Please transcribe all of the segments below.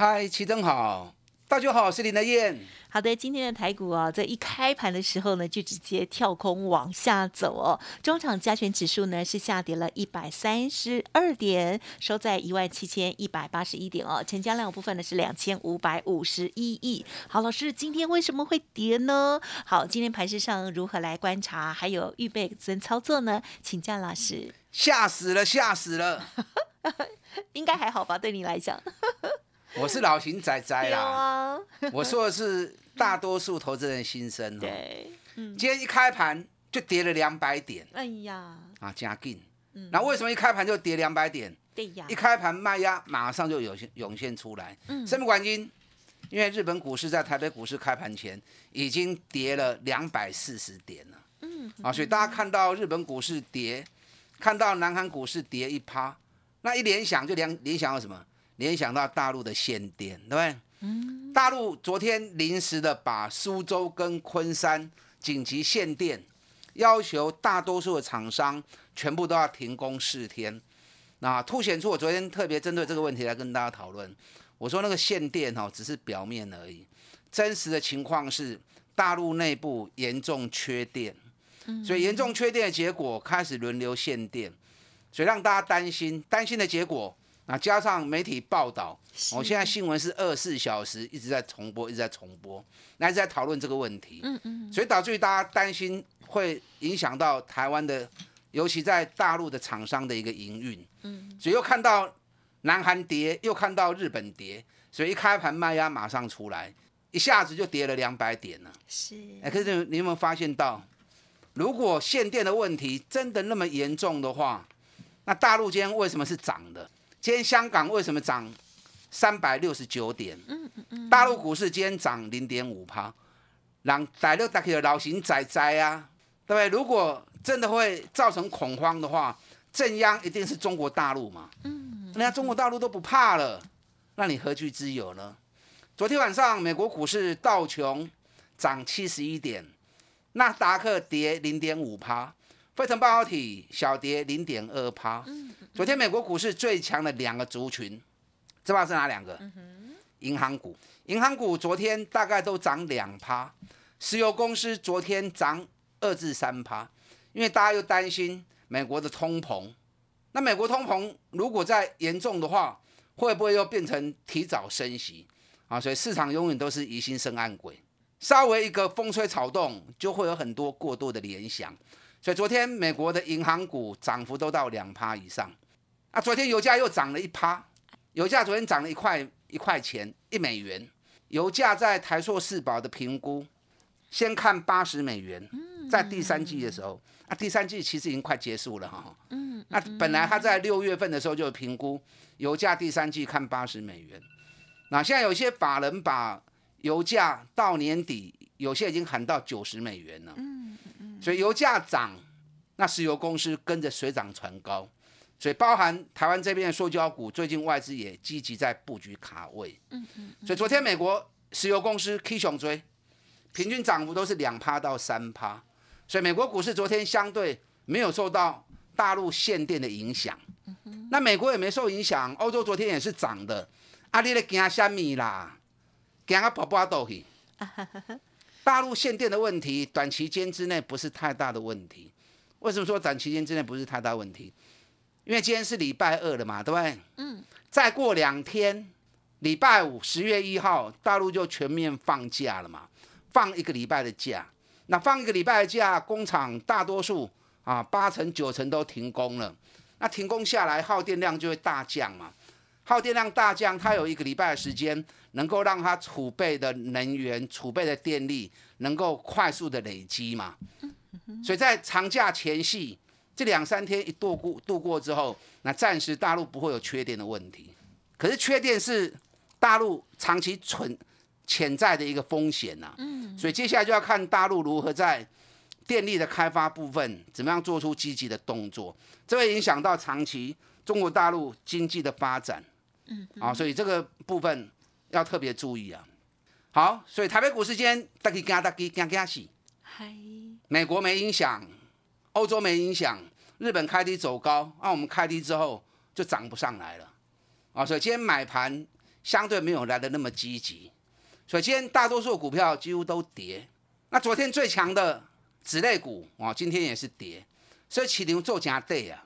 嗨，齐正好，大家好，我是林德燕。好的，今天的台股啊，在一开盘的时候呢，就直接跳空往下走哦。中场加权指数呢是下跌了一百三十二点，收在一万七千一百八十一点哦。成交量部分呢是两千五百五十一亿。好，老师，今天为什么会跌呢？好，今天盘市上如何来观察，还有预备怎操作呢？请教老师。吓死了，吓死了。应该还好吧？对你来讲。我是老型仔仔啦，啊，我说的是大多数投资人心声哦。对，嗯，今天一开盘就跌了两百点哎呀，啊，加劲。那为什么一开盘就跌两百点？对呀一，开盘卖压马上就涌现涌现出来。嗯什么原因？因为日本股市在台北股市开盘前已经跌了两百四十点了。嗯，啊，所以大家看到日本股市跌，看到南韩股市跌一趴，那一联想就联联想到什么？联想到大陆的限电，对不对？嗯，大陆昨天临时的把苏州跟昆山紧急限电，要求大多数的厂商全部都要停工四天。那凸显出我昨天特别针对这个问题来跟大家讨论。我说那个限电哦，只是表面而已，真实的情况是大陆内部严重缺电，所以严重缺电的结果开始轮流限电，所以让大家担心，担心的结果。那加上媒体报道，我、现在新闻是二十四小时一直在重播，一直在重播，那一直在讨论这个问题，嗯嗯，所以导致于大家担心会影响到台湾的，尤其在大陆的厂商的一个营运，嗯，所以又看到南韩跌，又看到日本跌，所以一开盘卖压马上出来，一下子就跌了两百点了。是，哎，可是你有没有发现到，如果限电的问题真的那么严重的话，那大陆今天为什么是涨的？今天香港为什么涨三百六十九点？嗯嗯嗯，大陆股市今天涨零点五趴，让大陆大家老型仔仔啊，对不对？如果真的会造成恐慌的话，正央一定是中国大陆嘛。嗯，人家中国大陆都不怕了，那你何惧之有呢？昨天晚上美国股市道琼涨七十一点，纳斯达克跌零点五趴，费城半导体小跌零点二趴。昨天美国股市最强的两个族群，知道是哪两个？银行股，银行股昨天大概都涨两趴，石油公司昨天涨二至三趴，因为大家又担心美国的通膨。那美国通膨如果再严重的话，会不会又变成提早升息啊？所以市场永远都是疑心生暗鬼，稍微一个风吹草动，就会有很多过度的联想。所以昨天美国的银行股涨幅都到两趴以上。啊，昨天油价又涨了一趴，油价昨天涨了一块一块钱一美元，油价在台硕四宝的评估，先看八十美元，在第三季的时候，啊，第三季其实已经快结束了哈。嗯，那本来他在六月份的时候就评估油价第三季看八十美元，那现在有些法人把油价到年底，有些已经喊到九十美元了。嗯嗯所以油价涨，那石油公司跟着水涨船高，所以包含台湾这边的塑胶股，最近外资也积极在布局卡位。嗯嗯，所以昨天美国石油公司 K 熊追，平均涨幅都是两趴到三趴，所以美国股市昨天相对没有受到大陆限电的影响。那美国也没受影响，欧洲昨天也是涨的。啊，你咧惊虾米啦？惊啊，跑跑倒去。大陆限电的问题，短期间之内不是太大的问题。为什么说短期间之内不是太大问题？因为今天是礼拜二了嘛，对不对？嗯。再过两天，礼拜五十月一号，大陆就全面放假了嘛，放一个礼拜的假。那放一个礼拜的假，工厂大多数啊八成九成都停工了。那停工下来，耗电量就会大降嘛。耗电量大降，它有一个礼拜的时间，能够让它储备的能源、储备的电力能够快速的累积嘛。所以在长假前夕，这两三天一度过度过之后，那暂时大陆不会有缺电的问题。可是缺电是大陆长期存潜在的一个风险呐。嗯，所以接下来就要看大陆如何在电力的开发部分怎么样做出积极的动作，这会影响到长期中国大陆经济的发展。嗯，啊，所以这个部分要特别注意啊。好，所以台北股市今天大家惊大家惊惊死。嗨，美国没影响，欧洲没影响，日本开低走高，那我们开低之后就涨不上来了。啊，所以今天买盘相对没有来的那么积极，所以今天大多数股票几乎都跌。那昨天最强的。子类股啊，今天也是跌，所以起牛做假对啊。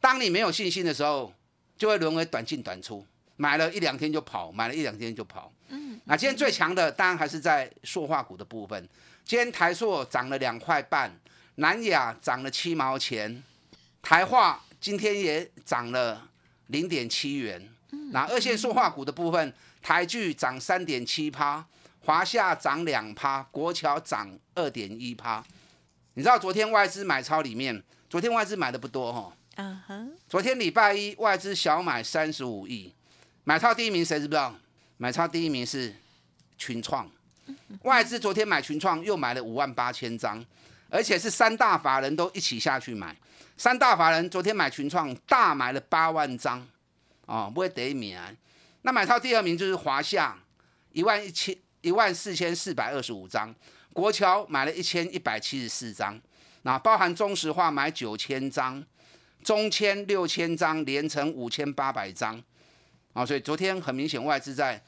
当你没有信心的时候，就会沦为短进短出，买了一两天就跑，买了一两天就跑。嗯，那今天最强的当然还是在塑化股的部分。今天台塑涨了两块半，南亚涨了七毛钱，台化今天也涨了零点七元。那二线塑化股的部分，台剧涨三点七趴，华夏涨两趴，国桥涨二点一趴。你知道昨天外资买超里面，昨天外资买的不多哈。嗯哼。昨天礼拜一外资小买三十五亿，买超第一名谁知不知道？买超第一名是群创。外资昨天买群创又买了五万八千张，而且是三大法人都一起下去买。三大法人昨天买群创大买了八万张，哦，不会得一名。那买超第二名就是华夏，一万一千一万四千四百二十五张。国桥买了一千一百七十四张，那包含中石化买九千张，中签六千张，连成五千八百张，啊，所以昨天很明显外资在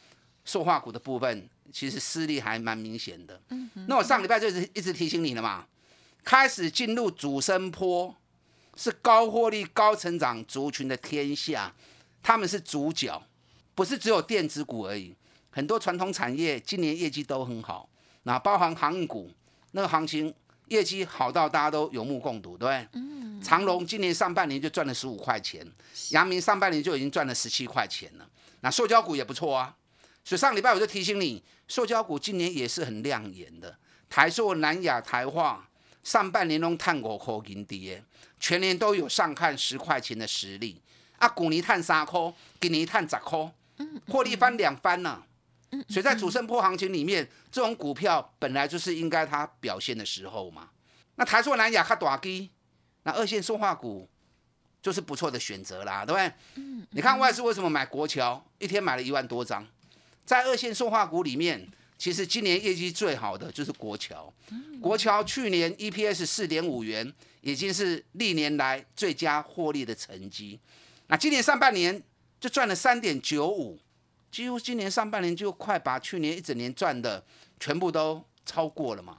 塑化股的部分其实失利还蛮明显的。嗯，那我上礼拜就是一直提醒你了嘛，开始进入主升坡，是高获利、高成长族群的天下，他们是主角，不是只有电子股而已，很多传统产业今年业绩都很好。那包含航运股，那个行情业绩好到大家都有目共睹，对不对？嗯。长隆今年上半年就赚了十五块钱，阳明上半年就已经赚了十七块钱了。那塑胶股也不错啊，所以上礼拜我就提醒你，塑胶股今年也是很亮眼的。台塑、南亚、台化上半年都探过口金跌，全年都有上看十块钱的实力。啊，股尼探三块，今年探十块，获利翻两番呢。所以在主升坡行情里面，这种股票本来就是应该它表现的时候嘛。那台塑、南亚、卡大基，那二线塑化股就是不错的选择啦，对不对？嗯。你看外资为什么买国桥，一天买了一万多张？在二线塑化股里面，其实今年业绩最好的就是国桥。国桥去年 EPS 四点五元，已经是历年来最佳获利的成绩。那今年上半年就赚了三点九五。几乎今年上半年就快把去年一整年赚的全部都超过了嘛，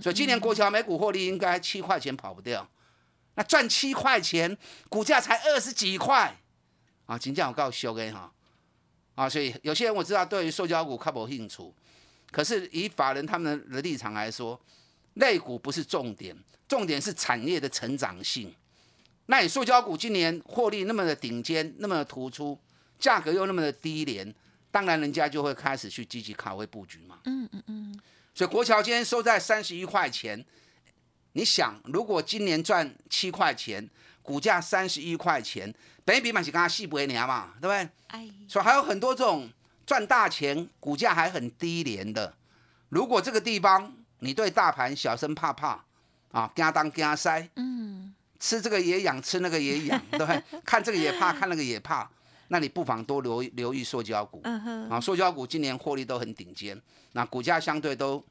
所以今年国桥每股获利应该七块钱跑不掉，那赚七块钱，股价才二十几块啊！金价我告诉你哈，啊，所以有些人我知道对于塑胶股看不兴趣，可是以法人他们的立场来说，类股不是重点，重点是产业的成长性。那你塑胶股今年获利那么的顶尖，那么的突出。价格又那么的低廉，当然人家就会开始去积极卡位布局嘛。嗯嗯嗯。所以国桥今天收在三十一块钱，你想，如果今年赚七块钱，股价三十一块钱，等于比满是跟他细不一年嘛，对不对？哎。所以还有很多这种赚大钱，股价还很低廉的。如果这个地方你对大盘小生怕怕啊，跟他当跟他塞，嗯，吃这个也痒，吃那个也痒，对不对？看这个也怕，看那个也怕。那你不妨多留留意塑胶股，啊，塑胶股今年获利都很顶尖，那股价相对都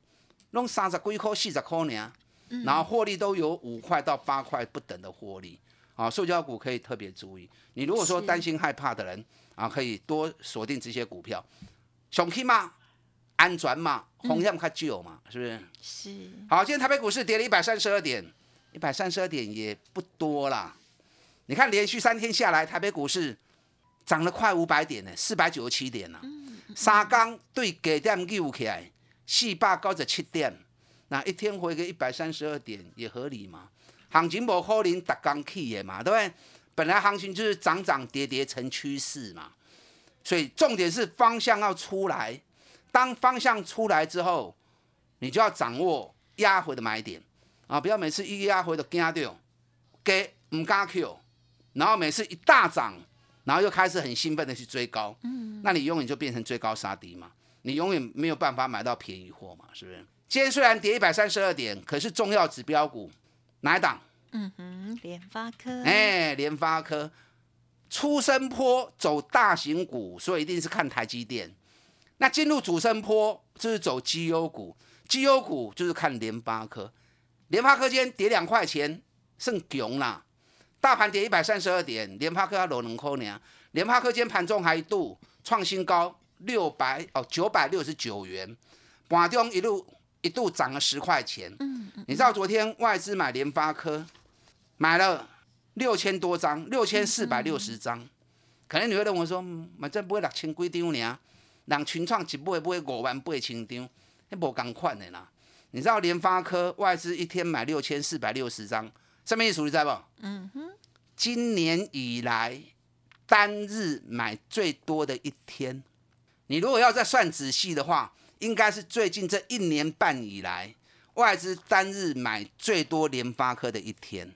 弄三十几块、四十块呢，然后获利都有五块到八块不等的获利，啊，塑胶股可以特别注意。你如果说担心害怕的人，啊，可以多锁定这些股票，雄起嘛，安全嘛，风险较少嘛，是不是？是。好，今天台北股市跌了一百三十二点，一百三十二点也不多啦。你看连续三天下来，台北股市。涨了快五百点呢，四百九十七点啊。三刚对给点扭起来，四百九十七点，那一天回个一百三十二点也合理嘛？行情无可能达刚起的嘛，对不对？本来行情就是涨涨跌跌成趋势嘛，所以重点是方向要出来。当方向出来之后，你就要掌握压回的买点啊，不要每次一压回都惊掉，给唔敢 Q，然后每次一大涨。然后又开始很兴奋的去追高，嗯，那你永远就变成追高杀低嘛，你永远没有办法买到便宜货嘛，是不是？今天虽然跌一百三十二点，可是重要指标股哪一档？嗯哼，联发科，哎，联发科出生坡走大型股，所以一定是看台积电。那进入主升坡就是走绩优股，绩优股就是看联发科。联发科今天跌两块钱，剩穷啦。大盘跌一百三十二点，联发科要落两块呢。联发科今天盘中还一度创新高六百哦九百六十九元，盘中一路一度涨了十块钱。嗯嗯。你知道昨天外资买联发科买了六千多张，六千四百六十张。可能你会认为说，反正不会六千几张呢，人群创一买买五万八千张，那无共款的啦。你知道联发科外资一天买六千四百六十张，什么意思？你知不？嗯哼。今年以来单日买最多的一天，你如果要再算仔细的话，应该是最近这一年半以来外资单日买最多联发科的一天，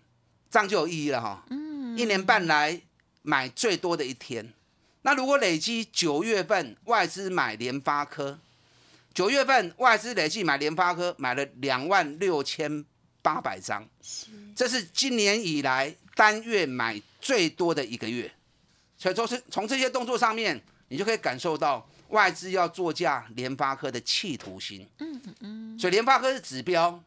这样就有意义了哈。嗯。一年半来买最多的一天，那如果累积九月份外资买联发科。九月份外资累计买联发科买了两万六千八百张，这是今年以来单月买最多的一个月。所以说是从这些动作上面，你就可以感受到外资要作价联发科的企图心。嗯嗯嗯。所以联发科是指标，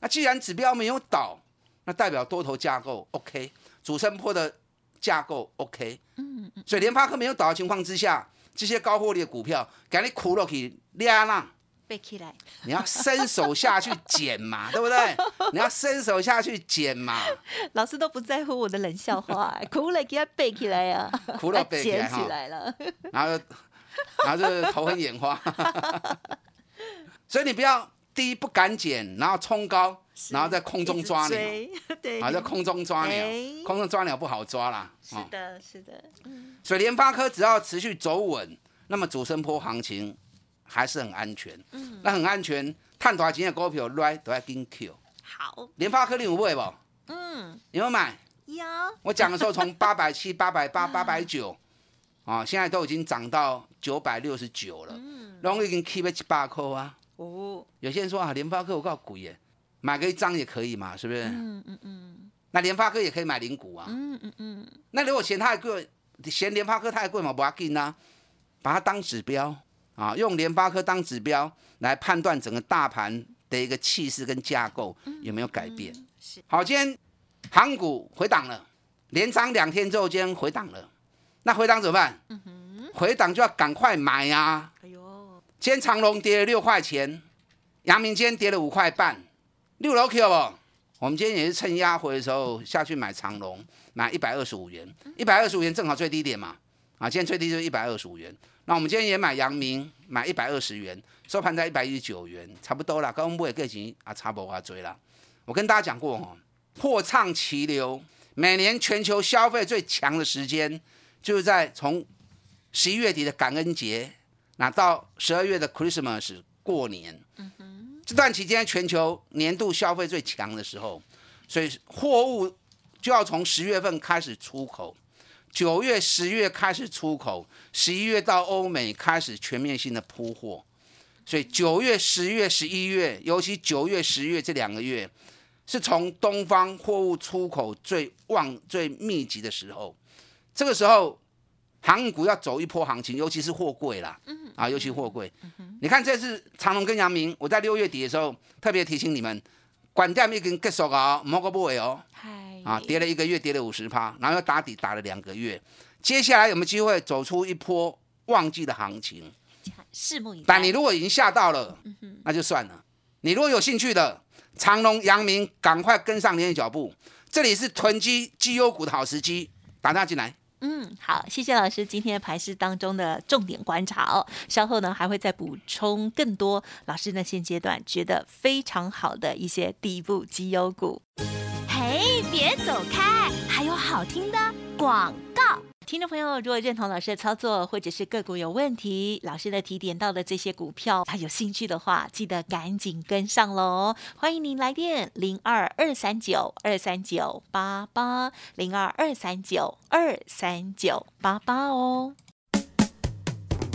那既然指标没有倒，那代表多头架构 OK，主升坡的架构 OK。嗯嗯。所以联发科没有倒的情况之下。这些高获利的股票，给你苦落去，背起来，你要伸手下去捡嘛，对不对？你要伸手下去捡嘛。老师都不在乎我的冷笑话，苦了给他背起来呀，苦了背起来了，然后，然后就头很眼花。所以你不要第一不敢捡，然后冲高。然后在空中抓鸟，对，啊，在空中抓鸟，空中抓鸟不好抓啦。是的，是的。所以联发科只要持续走稳，那么主升坡行情还是很安全。嗯，那很安全，探多钱的股票来都要跟 Q。好，联发科你有买不？嗯，有没有买？有。我讲的时候从 八百七、八百八、八百九，啊，现在都已经涨到九百六十九了。嗯，然后已经 keep 七八块啊。哦。有些人说啊，联发科我告贵耶。买个一张也可以嘛，是不是？嗯嗯嗯。那联发科也可以买零股啊。嗯嗯嗯。那如果嫌太贵，嫌联发科太贵嘛，不要紧啊，把它当指标啊，用联发科当指标来判断整个大盘的一个气势跟架构有没有改变。是。好，今天航股回档了，连涨两天之后，今天回档了。那回档怎么办？嗯。回档就要赶快买呀。哎呦。今天长隆跌了六块钱，阳明今天跌了五块半。六楼 Q 不？我们今天也是趁压回的时候下去买长龙，买一百二十五元，一百二十五元正好最低点嘛。啊，今天最低就是一百二十五元。那我们今天也买阳明，买一百二十元，收盘在一百一十九元，差不多了。刚不会价钱啊，差不多追了。我跟大家讲过哦，货畅其流，每年全球消费最强的时间就是在从十一月底的感恩节，那到十二月的 Christmas 过年。这段期间，全球年度消费最强的时候，所以货物就要从十月份开始出口，九月、十月开始出口，十一月到欧美开始全面性的铺货，所以九月、十月、十一月，尤其九月、十月这两个月，是从东方货物出口最旺、最密集的时候，这个时候。航股要走一波行情，尤其是货柜啦，啊，尤其货柜。你看这次长隆跟阳明，我在六月底的时候特别提醒你们，管价已经结束啊，莫个不为哦。啊，跌了一个月，跌了五十趴，然后又打底打了两个月，接下来有没有机会走出一波旺季的行情？拭目以待。但你如果已经吓到了，那就算了。你如果有兴趣的，长隆、阳明，赶快跟上您的脚步。这里是囤积绩优股的好时机，打电话进来。嗯，好，谢谢老师今天盘市当中的重点观察哦。稍后呢还会再补充更多老师呢现阶段觉得非常好的一些底部绩优股。别走开，还有好听的广告。听众朋友，如果认同老师的操作，或者是个股有问题，老师的提点到的这些股票，他有兴趣的话，记得赶紧跟上喽！欢迎您来电零二二三九二三九八八零二二三九二三九八八哦。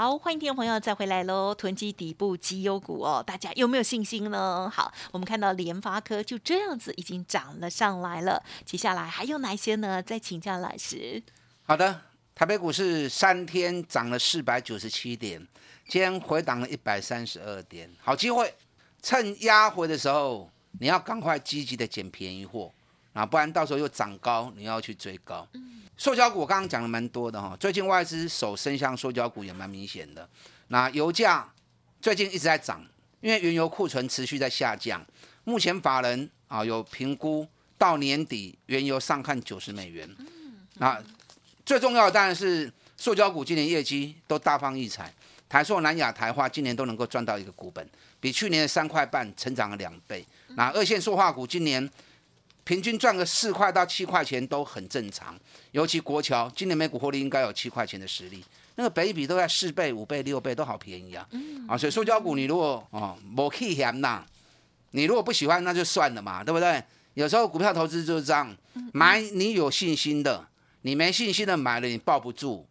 好，欢迎听众朋友再回来喽！囤积底部绩优股哦，大家有没有信心呢？好，我们看到联发科就这样子已经涨了上来了，接下来还有哪些呢？再请教老师。好的，台北股市三天涨了四百九十七点，今天回档了一百三十二点，好机会，趁压回的时候，你要赶快积极的捡便宜货啊，不然到时候又涨高，你要去追高。塑胶股我刚刚讲的蛮多的哈，最近外资手伸向塑胶股也蛮明显的。那油价最近一直在涨，因为原油库存持续在下降。目前法人啊有评估到年底原油上看九十美元。那最重要的当然是塑胶股今年业绩都大放异彩，台塑、南亚、台化今年都能够赚到一个股本，比去年的三块半成长了两倍。那二线塑化股今年。平均赚个四块到七块钱都很正常，尤其国桥今年每股获利应该有七块钱的实力，那个北比都在四倍、五倍、六倍都好便宜啊！啊，所以塑胶股你如果哦没气嫌呐，你如果不喜欢那就算了嘛，对不对？有时候股票投资就是这样，买你有信心的，你没信心的买了你抱不住，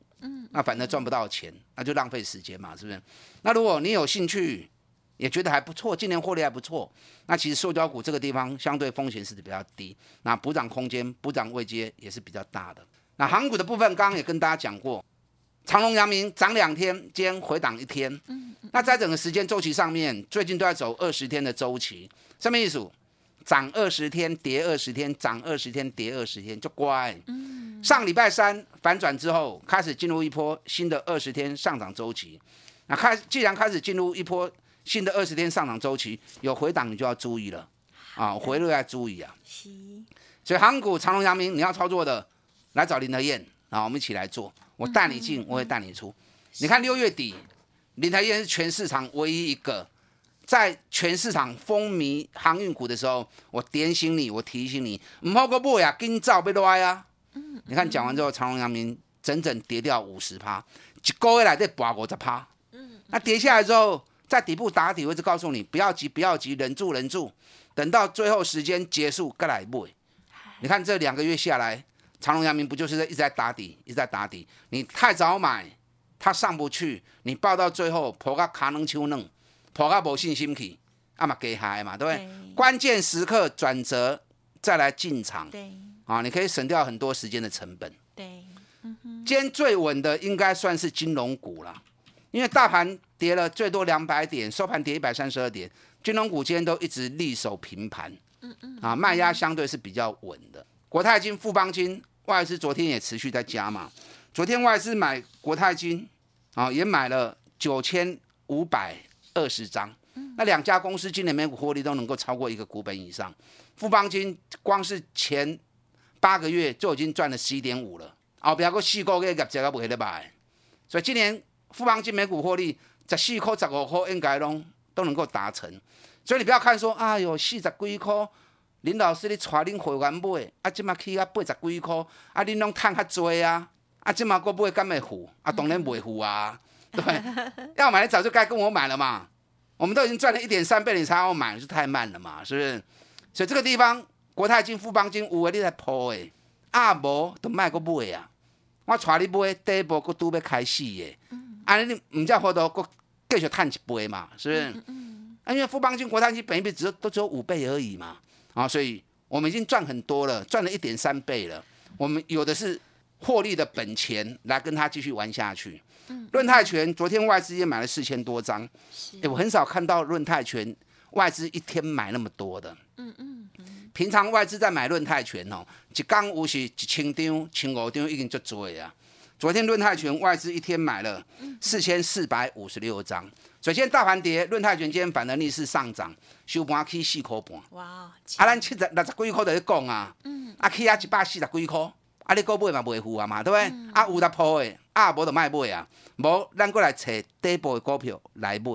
那反正赚不到钱，那就浪费时间嘛，是不是？那如果你有兴趣。也觉得还不错，今年获利还不错。那其实塑胶股这个地方相对风险是比较低，那补涨空间、补涨位阶也是比较大的。那航股的部分，刚刚也跟大家讲过，长隆、阳明涨两天，今天回档一天。嗯。那在整个时间周期上面，最近都在走二十天的周期。什么意思，涨二十天，跌二十天，涨二十天，跌二十天，就乖。嗯。上礼拜三反转之后，开始进入一波新的二十天上涨周期。那开既然开始进入一波。新的二十天上涨周期有回档，你就要注意了啊！回落要注意啊！所以航股长隆、阳明你要操作的，来找林德燕啊，我们一起来做。我带你进，我也带你出。你看六月底，林德燕是全市场唯一一个在全市场风靡航运股的时候，我点醒你，我提醒你，唔好个买呀，跟照被歪啊！你看讲完之后，长隆、阳明整整跌掉五十趴，一个月来再拔五十趴。嗯，那跌下来之后。在底部打底位置，告诉你不要急，不要急，忍住，忍住，等到最后时间结束，再来买。你看这两个月下来，长隆、阳明不就是在一直在打底，一直在打底？你太早买，它上不去，你报到最后破个卡能丘嫩，破个无信心去，啊嘛给嗨嘛，对不对？关键时刻转折再来进场，对，啊，你可以省掉很多时间的成本。对，今天最稳的应该算是金融股了。因为大盘跌了最多两百点，收盘跌一百三十二点，金融股今天都一直力守平盘，嗯嗯，啊，卖压相对是比较稳的。国泰金、富邦金外资昨天也持续在加嘛，昨天外资买国泰金，啊，也买了九千五百二十张，那两家公司今年每股获利都能够超过一个股本以上。富邦金光是前八个月就已经赚了十一点五了，后边个四个月业绩都不会得吧，所以今年。富邦金每股获利十四块、十五块，应该拢都能够达成。所以你不要看说，哎呦，四十几块，林老师你带恁会员买，啊，即马起啊八十几块，啊，恁拢趁较多啊，啊，即马个买敢会付？啊，当然袂付啊，对 要买早就该跟我买了嘛。我们都已经赚了一点三倍，你才要买，是太慢了嘛，是不是？所以这个地方，国泰金、富邦金有诶，你在抛诶，啊无都卖个买啊。我带你买第一波，佫拄要开始的，安尼你唔才好多，佫继续赚一倍嘛，是不是？啊，因为富邦金、国泰金本一比只有都只有五倍而已嘛，啊，所以我们已经赚很多了，赚了一点三倍了。我们有的是获利的本钱来跟他继续玩下去。论泰拳昨天外资也买了四千多张，哎，我很少看到论泰拳外资一天买那么多的。嗯嗯平常外资在买论泰拳哦，一缸有是一千张、千五张已经足多啊。昨天论泰拳外资一天买了四千四百五十六张。首先大盘跌，论泰拳今天反而逆势上涨，收盘起四块半。哇！啊，咱七十六十几块在讲啊，啊起啊一百四十几块，啊你搁买嘛袂付啊嘛，对不对？啊有得破的，啊无就卖买啊，无咱过来找底部的股票来买。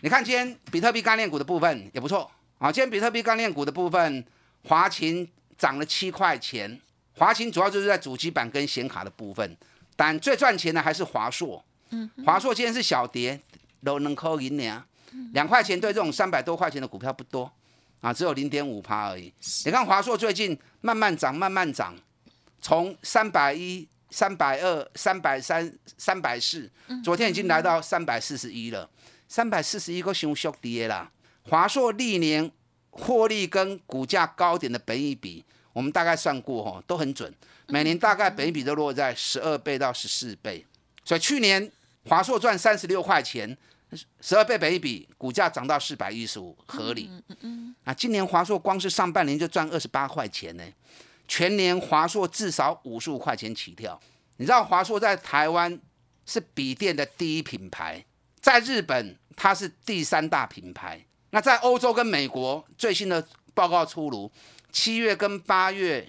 你看今天比特币概念股的部分也不错啊，今天比特币概念股的部分，华勤涨了七块钱，华勤主要就是在主机板跟显卡的部分，但最赚钱的还是华硕。嗯，华硕今天是小跌。都能扣银两，两块钱对这种三百多块钱的股票不多啊，只有零点五趴而已。你看华硕最近慢慢涨，慢慢涨，从三百一、三百二、三百三、三百四，昨天已经来到三百四十一了。三百四十一个熊缩跌啦。华硕历年获利跟股价高点的本益比，我们大概算过吼，都很准，每年大概本益比都落在十二倍到十四倍。所以去年华硕赚三十六块钱。十二倍一比，股价涨到四百一十五，合理。嗯嗯啊，今年华硕光是上半年就赚二十八块钱呢，全年华硕至少五十五块钱起跳。你知道华硕在台湾是笔电的第一品牌，在日本它是第三大品牌。那在欧洲跟美国最新的报告出炉，七月跟八月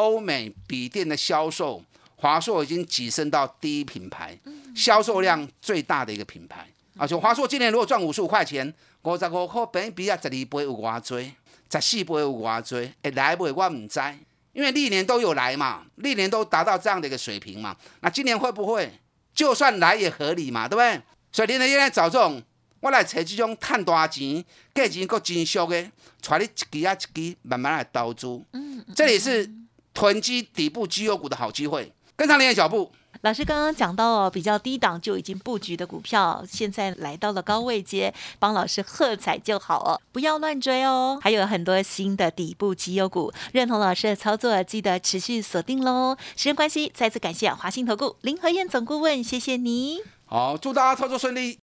欧美笔电的销售，华硕已经跻身到第一品牌，销售量最大的一个品牌。啊，就华硕今年如果赚五十五块钱，五十五块本比啊十二倍有偌多，十四倍有偌多，会来不？我唔知，因为历年都有来嘛，历年都达到这样的一个水平嘛。那今年会不会？就算来也合理嘛，对不对？所以你呢现在找这种，我来找这种赚大钱、价钱够真俗的，带你一支啊一支慢慢来投资。嗯，这里是囤积底部绩优股的好机会，跟上你的脚步。老师刚刚讲到哦，比较低档就已经布局的股票，现在来到了高位阶，帮老师喝彩就好哦，不要乱追哦。还有很多新的底部绩优股，认同老师的操作，记得持续锁定喽。时间关系，再次感谢华信投顾林和燕总顾问，谢谢你。好，祝大家操作顺利。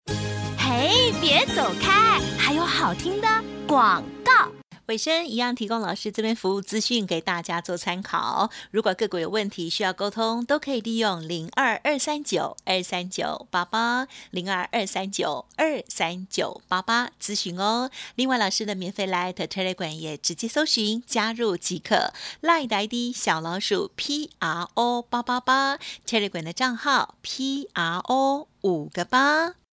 嘿，别走开，还有好听的广告。尾声一样提供老师这边服务资讯给大家做参考。如果个股有问题需要沟通，都可以利用零二二三九二三九八八零二二三九二三九八八咨询哦。另外，老师的免费 Light Telegram 也直接搜寻加入即可，Light ID 小老鼠 P R O 八八八 Telegram 的账号 P R O 五个八。